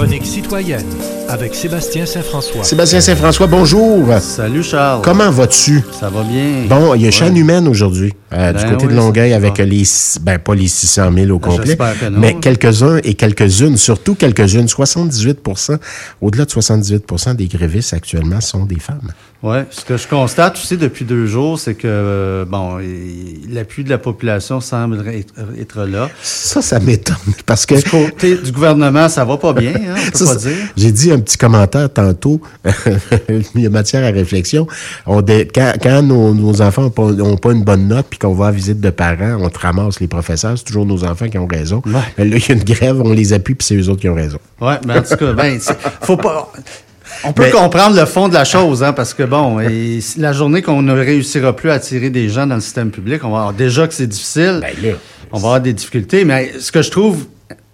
chronique citoyenne avec Sébastien Saint-François. Sébastien Saint-François, bonjour. Salut Charles. Comment vas-tu? Ça va bien. Bon, il y a Ouais. chaîne humaine aujourd'hui, euh, du Ben côté de Longueuil, avec va. les, ben pas les 600 000 au complet, j'espère que non. mais quelques-uns et quelques-unes, surtout quelques-unes, 78% au-delà de 78% des grévistes actuellement sont des femmes. Oui, ce que je constate aussi depuis deux jours, c'est que, euh, bon, l'appui de la population semble être, être là. Ça, ça m'étonne, parce que... Du côté du gouvernement, ça va pas bien, hein, on peut Ça, pas dire. J'ai dit un petit commentaire tantôt, il y a matière à réflexion. On dé- quand quand nos, nos enfants n'ont pas, une bonne note puis qu'on va à visite de parents, on te ramasse les professeurs, c'est toujours nos enfants qui ont raison. Ouais. Mais là, il y a une grève, on les appuie puis c'est eux autres qui ont raison. Ouais, mais en tout cas, ben, faut pas. On peut Mais- comprendre le fond de la chose, hein, parce que bon, et la journée qu'on ne réussira plus à attirer des gens dans le système public, on va avoir déjà que c'est difficile. Ben là. on va avoir des difficultés. Mais ce que je trouve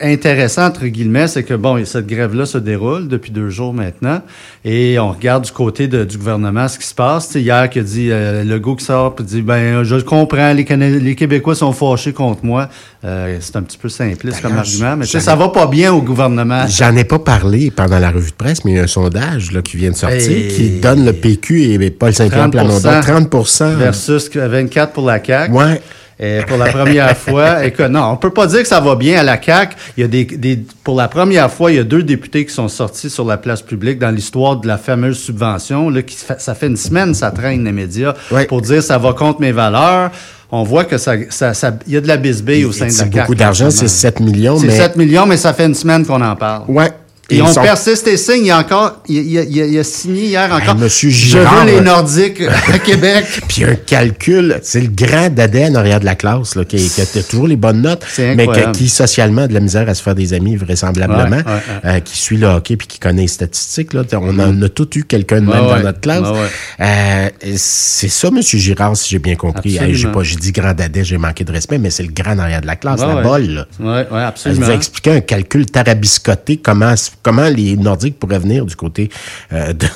intéressant, entre guillemets, c'est que, bon, cette grève-là se déroule depuis deux jours maintenant. Et on regarde du côté de- du gouvernement ce qui se passe. Tu sais, hier, qui a dit, euh, Legault qui sort, puis dit, ben, je comprends, les, Cana- les Québécois sont fâchés contre moi. Euh, c'est un petit peu simpliste comme argument. Mais ça va pas bien au gouvernement. J'en ai pas parlé pendant la revue de presse, mais il y a un sondage là, qui vient de sortir qui donne le PQ et Paul Saint-Pierre 30%. Plamondon 30% Versus 24 pour la CAQ. Ouais. Et pour la première fois, et que non, on peut pas dire que ça va bien à la CAQ. Il y a des, des, pour la première fois, il y a deux députés qui sont sortis sur la place publique dans l'histoire de la fameuse subvention. Là, qui fait- ça fait une semaine, ça traîne les médias Ouais. pour dire ça va contre mes valeurs. On voit que ça, ça, ça- il y a de la bisbille au sein de la C'est beaucoup d'argent, en ce c'est moment. 7 millions, C'est mais... 7 millions, mais ça fait une semaine qu'on en parle. Ouais. Et, on sont- persiste et signe. Il y a encore, il, il- il- a signé hier encore. monsieur Je Girard, veux les. Nordiques à Québec. Puis un calcul, c'est le grand en arrière de la classe, là, qui, qui a toujours les bonnes notes, mais que- qui socialement a de la misère à se faire des amis, vraisemblablement, Ouais, ouais, euh, qui suit le hockey puis qui connaît les statistiques. Là. On en a tous eu quelqu'un de même dans notre classe. Ouais, ouais. Euh, c'est ça, Monsieur Girard, si j'ai bien compris. Absolument. Hey, j'ai pas, j'ai dit grand dadais, j'ai manqué de respect, mais c'est le grand en arrière de la classe, la bolle. Là. Ouais, ouais, Elle absolument. nous a expliqué un calcul tarabiscoté, comment, comment les Nordiques pourraient venir du côté euh, de, de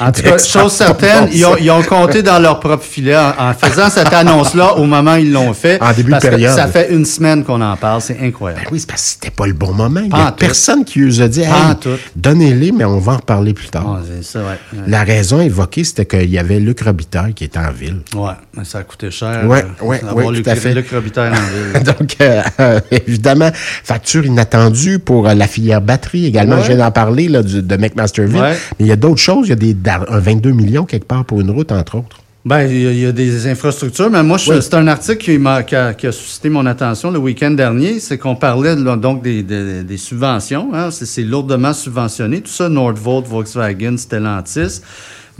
En tout cas, chose certaine, ils ont, sens. ils ont compté dans leur propre filet en, en faisant cette annonce-là au moment où ils l'ont fait. En début de que période. Ça fait une semaine qu'on en parle, c'est incroyable. Ben oui, c'est parce que c'était pas le bon moment. Il a personne qui nous a dit, hey, donnez-les, mais on va en reparler plus tard. C'est ça, ouais. Ouais, La raison évoquée, c'était qu'il y avait Luc Robitaille qui était en ville. Ouais, mais ça a coûté cher. Ouais, euh, Luc, tout à fait. Luc Robitaille en ville. Donc, euh, euh, évidemment, facture inattendue pour la filière batterie également. Ouais. D'en parler là, du- de McMasterville. Ouais. Mais il y a d'autres choses. Il y a des, un 22 millions quelque part pour une route, entre autres. Ben, il y, a- il y a des infrastructures, mais moi, Oui. c'est un article qui, a, qui a suscité mon attention le week-end dernier. C'est qu'on parlait là, donc des, des- des subventions. Hein, c'est, c'est lourdement subventionné. Tout ça, Nordvolt, Volkswagen, Stellantis.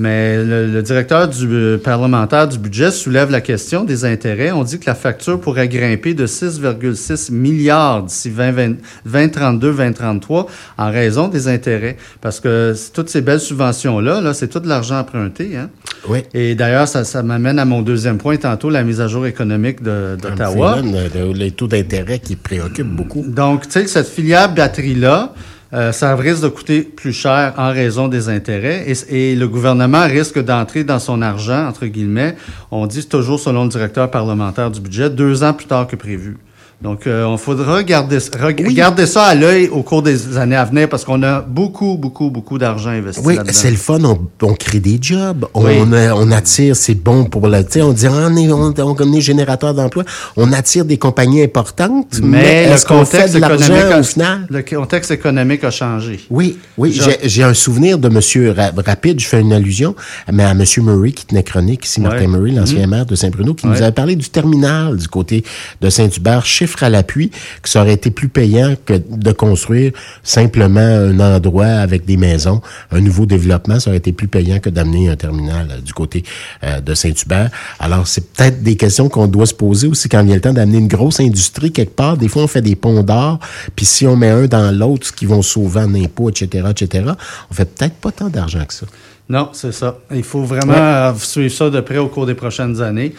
Mais le, le directeur du euh, parlementaire du budget soulève la question des intérêts. On dit que la facture pourrait grimper de 6,6 milliards d'ici 2032, 2033 en raison des intérêts. Parce que toutes ces belles subventions-là, là, c'est tout de l'argent emprunté. Hein? Oui. Et d'ailleurs, ça, ça m'amène à mon deuxième point tantôt, la mise à jour économique d'Ottawa. Le- les taux d'intérêt qui préoccupent beaucoup. Donc, tu sais, que cette filière batterie-là, euh, ça risque de coûter plus cher en raison des intérêts et, et le gouvernement risque d'entrer dans son argent, entre guillemets, on dit toujours selon le directeur parlementaire du budget, deux ans plus tard que prévu. Donc, euh, on faudra garder, ça à l'œil au cours des années à venir parce qu'on a beaucoup, beaucoup, beaucoup d'argent investi Oui, c'est le fun. On, on crée des jobs. On, Oui. euh, on attire, c'est bon pour le. Tu sais, on dit, on est, on, est générateur d'emplois. On attire des compagnies importantes. Mais, Mais, le est-ce qu'on fait contexte de l'argent économique, au a- final? le contexte économique a changé. Oui, oui. J'ai- un souvenir de Monsieur Ra- Rapide. Je fais une allusion, mais à Monsieur Murray qui tenait chronique ici, Martin Ouais. Murray, l'ancien maire de Saint-Bruno, qui nous avait parlé du terminal du côté de Saint-Hubert, chiffre à l'appui, que ça aurait été plus payant que de construire simplement un endroit avec des maisons, un nouveau développement. Ça aurait été plus payant que d'amener un terminal euh, du côté euh, de Saint-Hubert. Alors, c'est peut-être des questions qu'on doit se poser aussi quand vient le temps d'amener une grosse industrie quelque part. Des fois, on fait des ponts d'or, puis si on met un dans l'autre, ce qui vont sauver en impôts, etc., etc., on fait peut-être pas tant d'argent que ça. Non, c'est ça. Il faut vraiment Ouais. suivre ça de près au cours des prochaines années.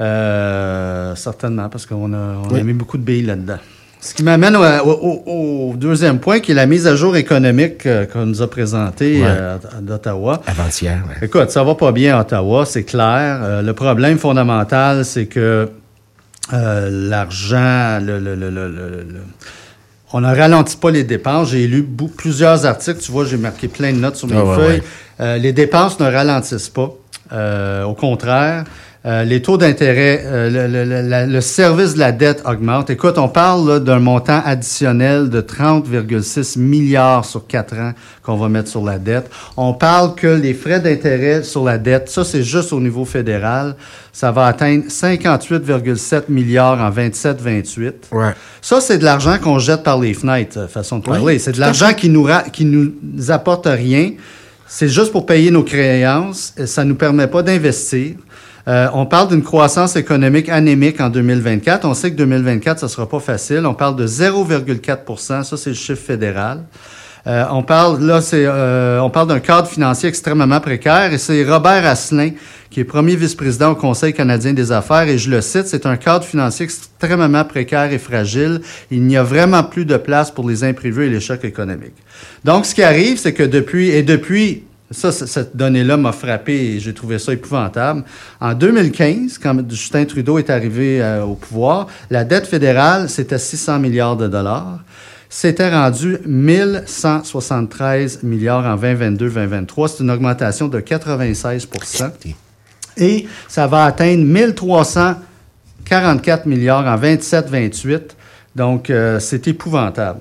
Euh, certainement, parce qu'on a, on a Oui. mis beaucoup de billes là-dedans. Ce qui m'amène au, au- au deuxième point, qui est la mise à jour économique euh, qu'on nous a présentée Ouais. euh, d'Ottawa. Avant-hier, ouais. Écoute, ça va pas bien à Ottawa, c'est clair. Le problème fondamental, c'est que l'argent, le, le- le- le- le- le- on ne ralentit pas les dépenses. J'ai lu plusieurs articles. Tu vois, j'ai marqué plein de notes sur mes Ah ouais, feuilles. ouais. Euh, les dépenses ne ralentissent pas. Euh, au contraire, euh, les taux d'intérêt, euh, le, le- le- la- le service de la dette augmente. Écoute, on parle d'un montant additionnel de 30,6 milliards sur quatre ans qu'on va mettre sur la dette. On parle que les frais d'intérêt sur la dette, ça c'est juste au niveau fédéral, ça va atteindre 58,7 milliards en 27-28. Ouais. Ça, c'est de l'argent qu'on jette par les fenêtres, euh, façon de Oui, parler. c'est de l'argent qui nous, ra- qui nous apporte rien. C'est juste pour payer nos créances. et Ça nous permet pas d'investir. Euh, on parle d'une croissance économique anémique en 2024. On sait que 2024, ça sera pas facile. On parle de 0,4% Ça, c'est le chiffre fédéral. Euh, on parle là, c'est euh, on parle d'un cadre financier extrêmement précaire et c'est Robert Asselin qui est premier vice-président au Conseil canadien des affaires et je le cite, c'est un cadre financier extrêmement précaire et fragile. Il n'y a vraiment plus de place pour les imprévus et les chocs économiques. Donc, ce qui arrive, c'est que depuis et depuis ça, cette donnée-là m'a frappé et j'ai trouvé ça épouvantable. En 2015, quand Justin Trudeau est arrivé euh, au pouvoir, la dette fédérale, c'était 600 milliards de dollars. C'était rendu 1173 milliards en 2022-2023. C'est une augmentation de 96% Et ça va atteindre 1344 milliards en 27-28. Donc, euh, c'est épouvantable.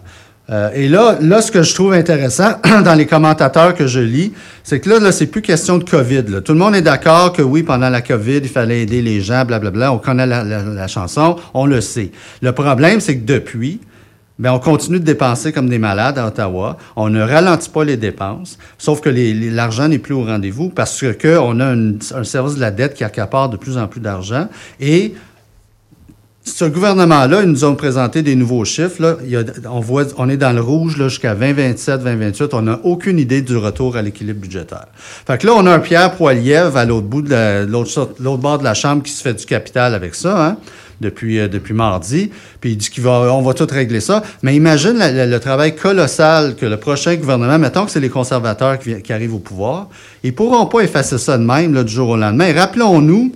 Euh, et là, là, ce que je trouve intéressant dans les commentateurs que je lis, c'est que là, là, c'est plus question de COVID. Tout le monde est d'accord que oui, pendant la COVID, il fallait aider les gens, blablabla. On connaît la, chanson, on le sait. Le problème, c'est que depuis, ben, on continue de dépenser comme des malades à Ottawa. On ne ralentit pas les dépenses, sauf que l'argent n'est plus au rendez-vous parce que on a un service de la dette qui accapare de plus en plus d'argent. Et ce gouvernement-là, ils nous ont présenté des nouveaux chiffres. Là. On, voit, on est dans le rouge jusqu'à 2027, 2028. On n'a aucune idée du retour à l'équilibre budgétaire. Fait que là, on a un Pierre Poilievre à l'autre bout de la- l'autre l'autre bord de la Chambre qui se fait du capital avec ça, hein, depuis, euh, depuis mardi. Puis il dit qu'il va, on va tout régler ça. Mais imagine la- la- le travail colossal que le prochain gouvernement, mettons que c'est les conservateurs qui, qui arrivent au pouvoir, ils pourront pas effacer ça de même là, du jour au lendemain. Rappelons-nous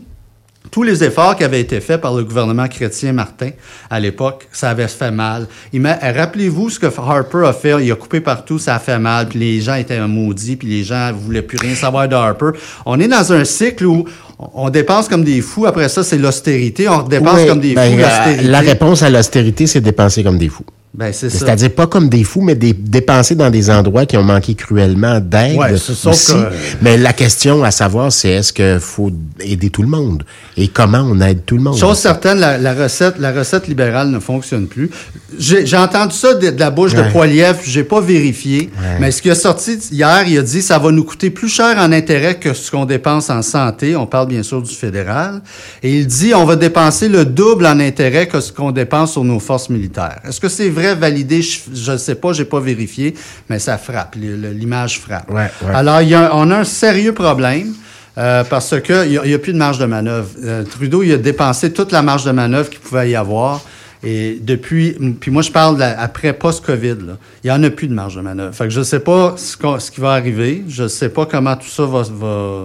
tous les efforts qui avaient été faits par le gouvernement chrétien Martin à l'époque, ça avait fait mal. Rappelez-vous ce que Harper a fait. Il a coupé partout, ça a fait mal. Puis les gens étaient maudits, puis les gens voulaient plus rien savoir de Harper. On est dans un cycle où on dépense comme des fous. Après ça, c'est l'austérité. On dépense Oui, comme des ben, fous. euh, la réponse à l'austérité, c'est dépenser comme des fous. Ben. C'est-à-dire pas comme des fous, mais des, dépenser dans des endroits qui ont manqué cruellement d'aide Ouais, aussi. que- Mais la question à savoir, c'est est-ce qu'il faut aider tout le monde? Et comment on aide tout le monde? Chose certaine, la, la recette, la recette libérale ne fonctionne plus. J'ai j'ai entendu ça de, de la bouche de Ouais. Poiliev, j'ai pas vérifié, Ouais. mais ce qui a sorti hier, il a dit ça va nous coûter plus cher en intérêt que ce qu'on dépense en santé. On parle bien sûr du fédéral. Et il dit on va dépenser le double en intérêt que ce qu'on dépense sur nos forces militaires. Est-ce que c'est vrai, validé? Je ne sais pas, j'ai pas vérifié, mais ça frappe. L'image frappe. Ouais, ouais. Alors, il y a, on a un sérieux problème. euh, parce qu'il n'y a, plus de marge de manœuvre. Euh, Trudeau, il a dépensé toute la marge de manœuvre qu'il pouvait y avoir. Et depuis, puis moi, je parle la- après post-COVID, il n'y en a plus de marge de manœuvre. Fait que je ne sais pas ce, qui va arriver. Je ne sais pas comment tout ça va, va,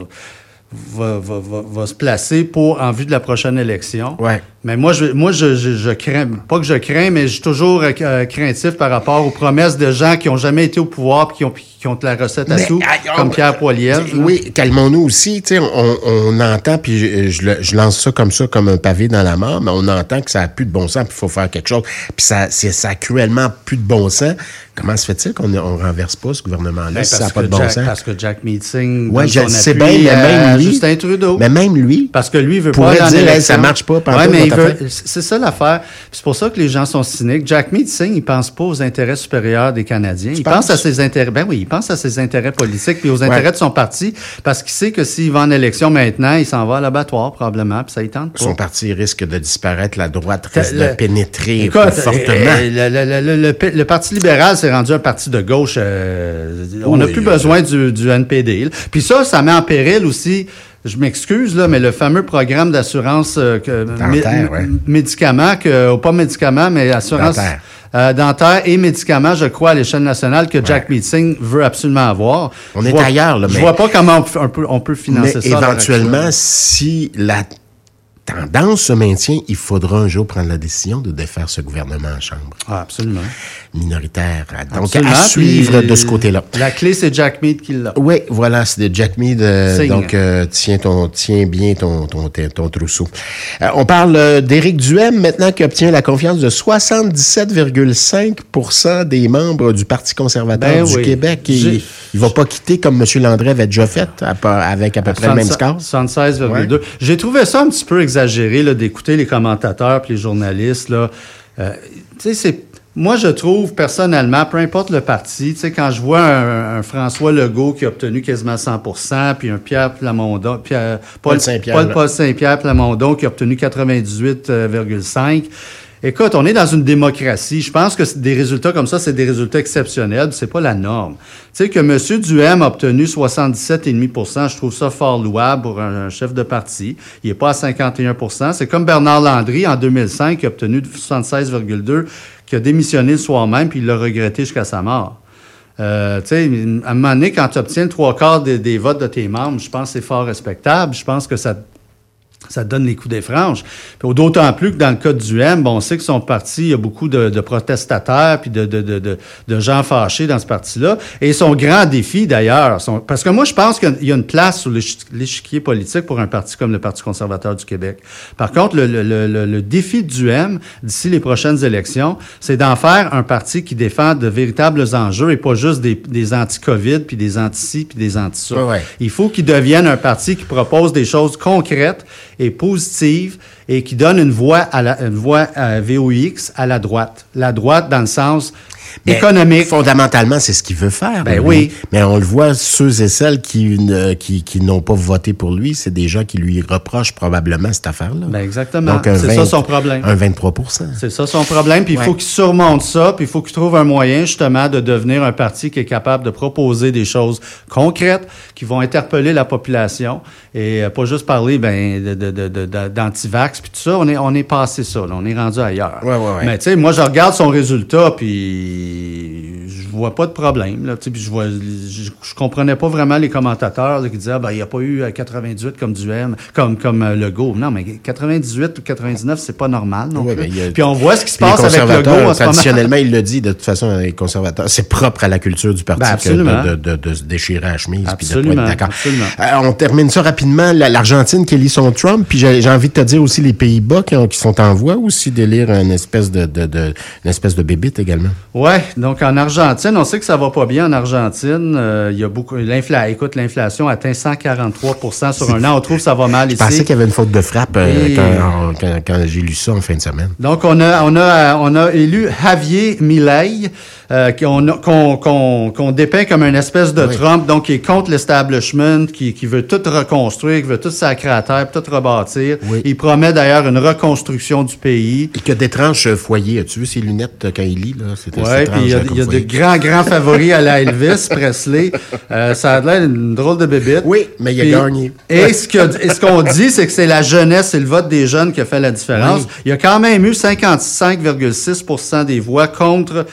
va, va, va- va se placer pour, en vue de la prochaine élection. Ouais. Mais moi, je, moi je, je, je crains, pas que je crains, mais je suis toujours euh, euh, craintif par rapport aux promesses de gens qui ont jamais été au pouvoir et qui ont, qui ont de la recette à Mais, tout, aïe, comme oh, Pierre Poilievre. là. Oui, calmons-nous aussi. Tu sais, on, on entend, puis je, je lance ça comme ça, comme un pavé dans la mort, mais on entend que ça a plus de bon sens, puis il faut faire quelque chose. Puis ça, ça a cruellement plus de bon sens. Comment se fait-il qu'on ne on renverse pas ce gouvernement-là Ben, si ça n'a pas de bon Jack, sens? parce que Jack Meeting donne je sais bien, mais même lui. Justin Trudeau. Mais même lui. Parce que lui, veut pas dire, hey, ça marche pas, pantoute, Ouais, mais c'est ça l'affaire. C'est pour ça que les gens sont cyniques. Jack Mead Singh, il pense pas aux intérêts supérieurs des Canadiens. il penses? pense à ses intérêts. Ben oui, il pense à ses intérêts politiques puis aux intérêts de son parti parce qu'il sait que s'il va en élection maintenant, il s'en va à l'abattoir probablement puis ça y tente pas. Son parti risque de disparaître, la droite risque Le- de pénétrer Écoute, fortement. euh, le, le- le- le- le Parti libéral s'est rendu un parti de gauche. euh, on n'a Oui, plus oui. besoin du, du NPD. Puis ça, ça met en péril aussi. Je m'excuse là, mais le fameux programme d'assurance euh, ouais. médicaments que pas médicaments mais assurance Dentaire. euh, dentaire et médicaments, je crois à l'échelle nationale que Jack Meeting veut absolument avoir. On Je est vois- ailleurs, là, Je mais- vois pas comment on peut, on peut- financer Mais ça. éventuellement, si la tendance se maintient, il faudra un jour prendre la décision de défaire ce gouvernement en chambre Ah, absolument. minoritaire. Donc, Absolument, à suivre puis de ce côté-là. La clé, c'est Jack Mead qui l'a. Oui, voilà, c'est Jack Mead. euh, donc, euh, tiens, ton, tiens bien ton, ton, trousseau. Euh, on parle d'Éric Duhem, maintenant, qui obtient la confiance de 77,5% des membres du Parti conservateur Ben du oui. Québec. Il, il va pas quitter comme M. Landry avait déjà fait, avec à peu près le même score. 76,2. J'ai trouvé ça un petit peu exagéré d'écouter les commentateurs puis les journalistes. Là. Euh, c'est. Moi, je trouve personnellement, peu importe le parti, quand je vois un, un François Legault qui a obtenu quasiment 100 puis un Pierre Plamondon, Pierre, Paul, Paul Saint-Pierre, Saint-Pierre Plamondon qui a obtenu 98,5. Écoute, on est dans une démocratie. Je pense que des résultats comme ça, c'est des résultats exceptionnels. C'est pas la norme. Tu sais que M. Duhem a obtenu 77,5% je trouve ça fort louable pour un, chef de parti. Il n'est pas à 51% C'est comme Bernard Landry en 2005 qui a obtenu 76,2 qui a démissionné le soir même puis il l'a regretté jusqu'à sa mort. Euh, tu sais, à un moment donné, quand tu obtiens trois quarts des, des votes de tes membres, je pense que c'est fort respectable. Je pense que ça ça donne les coups des franges. D'autant plus que dans le cas du M, bon, on sait que son parti, il y a beaucoup de, de protestataires puis de, de, de, gens fâchés dans ce parti-là. Et son grand défi, d'ailleurs, parce que moi, je pense qu'il y a une place sur l'échi- l'échiquier politique pour un parti comme le Parti conservateur du Québec. Par contre, le, le, le, le- le défi du M, d'ici les prochaines élections, c'est d'en faire un parti qui défend de véritables enjeux et pas juste des, des anti-COVID, puis des anti-ci, puis des anti-ça. Ouais, ouais. Il faut qu'il devienne un parti qui propose des choses concrètes et positives et qui donne une voix à la voix à VOX à la droite. La droite dans le sens Mais économique. Fondamentalement, c'est ce qu'il veut faire. Ben lui. oui. Mais on le voit, ceux et celles qui, ne- qui, qui n'ont pas voté pour lui, c'est des gens qui lui reprochent probablement cette affaire-là. Ben exactement. Donc, C'est 20 ça son problème. Un 23 C'est ça son problème. Puis il faut qu'il surmonte ça, puis il faut qu'il trouve un moyen justement de devenir un parti qui est capable de proposer des choses concrètes qui vont interpeller la population et euh, pas juste parler ben, de, de, de, de- de- d'anti-vax puis tout ça. On est, on est passé ça. là. On est rendu ailleurs. Ouais, ouais, ouais. Mais tu sais, moi je regarde son résultat puis je vois pas de problème. Là, puis je, vois, je, je comprenais pas vraiment les commentateurs là, qui disaient ah, ben, il n'y a pas eu euh, 98 comme Duhem, comme, comme euh, Legault. Non, mais 98 ou 99, c'est pas normal non Ouais, plus. ben, a- Puis on voit ce qui se passe avec Legault en traditionnellement, il le dit, de toute façon, les conservateurs, c'est propre à la culture du parti Ben, de, de, se déchirer à la chemise puis de pas être d'accord. Euh, on termine ça rapidement. La- L'Argentine qui élit son Trump, puis j'ai envie de te dire aussi les Pays-Bas qui sont en voie aussi d'élire une espèce de, de, de, une espèce de bébite également. Ouais, donc en Argentine, on sait que ça va pas bien en Argentine. Euh, Il y a beaucoup l'inflation. Écoute, l'inflation atteint 143 sur un an. On trouve que ça va mal Je ici. pensais qu'il y avait une faute de frappe euh, Et- quand, quand, quand j'ai lu ça en fin de semaine. Donc, on a, on a, on a élu Javier Milei, euh, qu'on dépeint comme une espèce de Oui. Trump, donc qui est contre l'establishment, qui, qui veut tout reconstruire, qui veut tout sacrer à terre, tout rebâtir. Oui. Il promet d'ailleurs une reconstruction du pays. Et que d'étranges foyers. As-tu vu ses lunettes euh, quand il lit? Oui, puis il y a, il y a de grands, grands favoris à la Elvis Presley. Euh, ça a l'air d'une drôle de bébête. Oui, mais il a Puis- gagné. Et ce qu'on dit, c'est que c'est la jeunesse et le vote des jeunes qui a fait la différence. Oui. Il y a quand même eu 55,6% des voix contre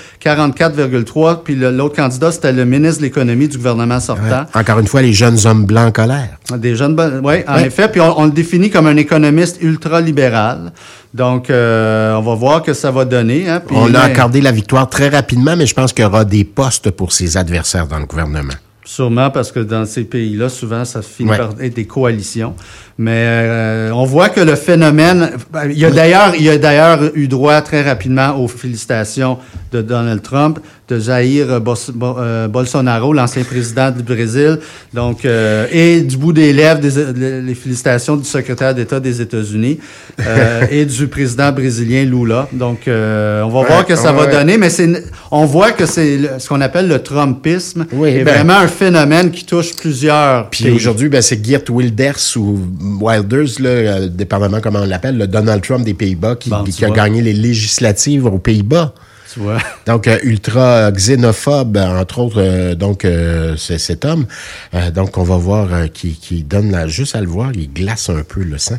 44,3 puis l'autre candidat, c'était le ministre de l'économie du gouvernement sortant. Encore une fois, les jeunes hommes blancs en colère. Des jeunes, oui, en effet. Puis on, on le définit comme un économiste ultra-libéral. Donc, euh, on va voir que ça va donner. Hein, puis, On a accordé la victoire très rapidement, mais je pense qu'il y aura des postes pour ses adversaires dans le gouvernement. Sûrement parce que dans ces pays-là, souvent, ça finit Ouais. par être des coalitions. Mais euh, on voit que le phénomène, il y a d'ailleurs, il y a d'ailleurs eu droit très rapidement aux félicitations de Donald Trump, de Jair Bos- Bo- euh, Bolsonaro, l'ancien président du Brésil, donc euh, et du bout des lèvres des, les félicitations du secrétaire d'État des États-Unis euh, et du président brésilien Lula. Donc euh, on va voir que ça va ouais. donner, mais c'est, on voit que c'est ce qu'on appelle le Trumpisme Oui, est ben- vraiment un phénomène qui touche plusieurs Puis aujourd'hui, ben, c'est Geert Wilders ou Wilders, là, euh, dépendamment comment on l'appelle, le Donald Trump des Pays-Bas, qui, Bon, qui a gagné les législatives aux Pays-Bas. Tu vois? Donc, euh, ultra xénophobe, entre autres, euh, donc, euh, c'est cet homme. Euh, donc, on va voir euh, qui, qui donne la, juste à le voir, il glace un peu le sang.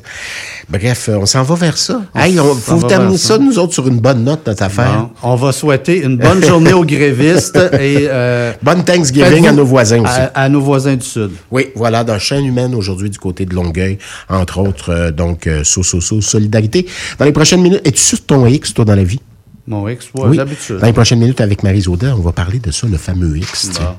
Bref, euh, on s'en va vers ça. Hey, on, faut terminer ça, ça. nous autres, sur une bonne note, notre affaire. Bon, on va souhaiter une bonne journée aux grévistes et euh, Bonne Thanksgiving à nos voisins aussi. À, à nos voisins du Sud. Oui, voilà, dans chaîne humaine aujourd'hui du côté de Longueuil, entre autres, euh, donc, euh, so, so, so, solidarité. Dans les prochaines minutes, es-tu sur ton X, toi, dans la vie? Mon ex, ouais, oui. d'habitude. Dans les prochaines minutes, avec Marie Zoda, on va parler de ça, le fameux X. Bon.